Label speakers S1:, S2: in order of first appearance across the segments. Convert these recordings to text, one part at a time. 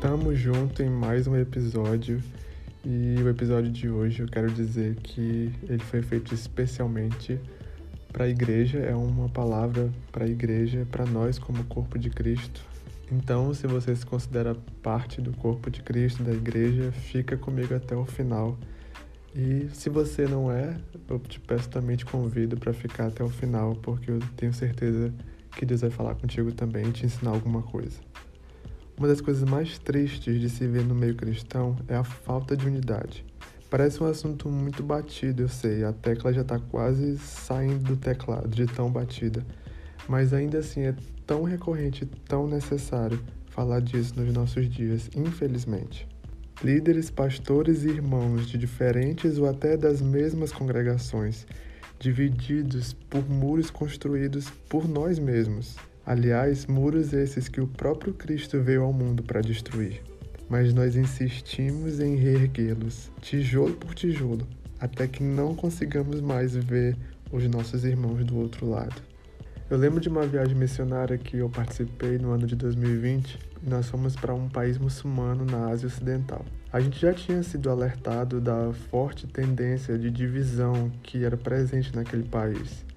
S1: Tamo junto em mais um episódio e o episódio de hoje eu quero dizer que ele foi feito especialmente para a igreja, é uma palavra para a igreja, para nós como corpo de Cristo. Então, se você se considera parte do corpo de Cristo, da igreja, fica comigo até o final. E se você não é, eu te peço também te convido para ficar até o final, porque eu tenho certeza que Deus vai falar contigo também e te ensinar alguma coisa. Uma das coisas mais tristes de se ver no meio cristão é a falta de unidade. Parece um assunto muito batido, eu sei, a tecla já está quase saindo do teclado de tão batida, mas ainda assim é tão recorrente, tão necessário falar disso nos nossos dias, infelizmente. Líderes, pastores e irmãos de diferentes ou até das mesmas congregações, divididos por muros construídos por nós mesmos, Aliás, muros esses que o próprio Cristo veio ao mundo para destruir. Mas nós insistimos em reerguê-los, tijolo por tijolo, até que não consigamos mais ver os nossos irmãos do outro lado. Eu lembro de uma viagem missionária que eu participei no ano de 2020 e nós fomos para um país muçulmano na Ásia Ocidental. A gente já tinha sido alertado da forte tendência de divisão que era presente naquele país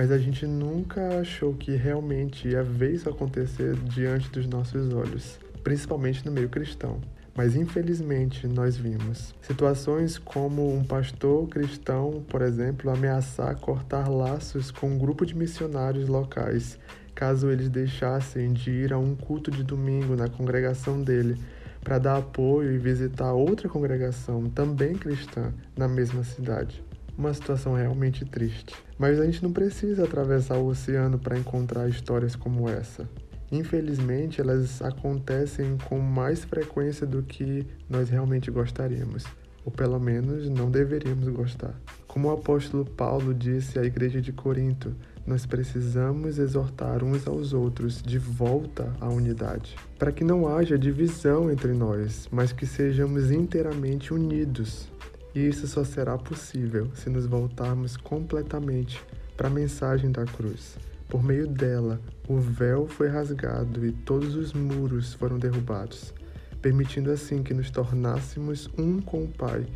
S1: mas a gente nunca achou que realmente ia ver isso acontecer diante dos nossos olhos, principalmente no meio cristão. Mas infelizmente nós vimos situações como um pastor cristão, por exemplo, ameaçar cortar laços com um grupo de missionários locais, caso eles deixassem de ir a um culto de domingo na congregação dele para dar apoio e visitar outra congregação também cristã na mesma cidade uma situação realmente triste. Mas a gente não precisa atravessar o oceano para encontrar histórias como essa. Infelizmente, elas acontecem com mais frequência do que nós realmente gostaríamos, ou pelo menos não deveríamos gostar. Como o apóstolo Paulo disse à igreja de Corinto, nós precisamos exortar uns aos outros de volta à unidade, para que não haja divisão entre nós, mas que sejamos inteiramente unidos. E isso só será possível se nos voltarmos completamente para a mensagem da cruz. Por meio dela, o véu foi rasgado e todos os muros foram derrubados, permitindo assim que nos tornássemos um com o Pai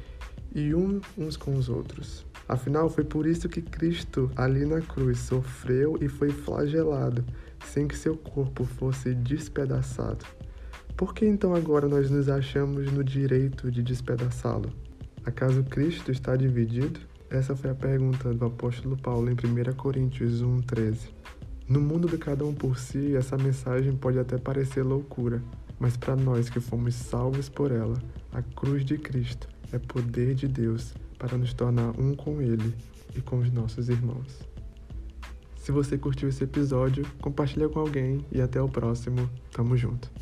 S1: e um uns com os outros. Afinal, foi por isso que Cristo, ali na cruz, sofreu e foi flagelado, sem que seu corpo fosse despedaçado. Por que então agora nós nos achamos no direito de despedaçá-lo? Acaso Cristo está dividido? Essa foi a pergunta do apóstolo Paulo em 1 Coríntios 1,13. No mundo de cada um por si, essa mensagem pode até parecer loucura, mas para nós que fomos salvos por ela, a cruz de Cristo é poder de Deus para nos tornar um com Ele e com os nossos irmãos. Se você curtiu esse episódio, compartilha com alguém e até o próximo. Tamo junto.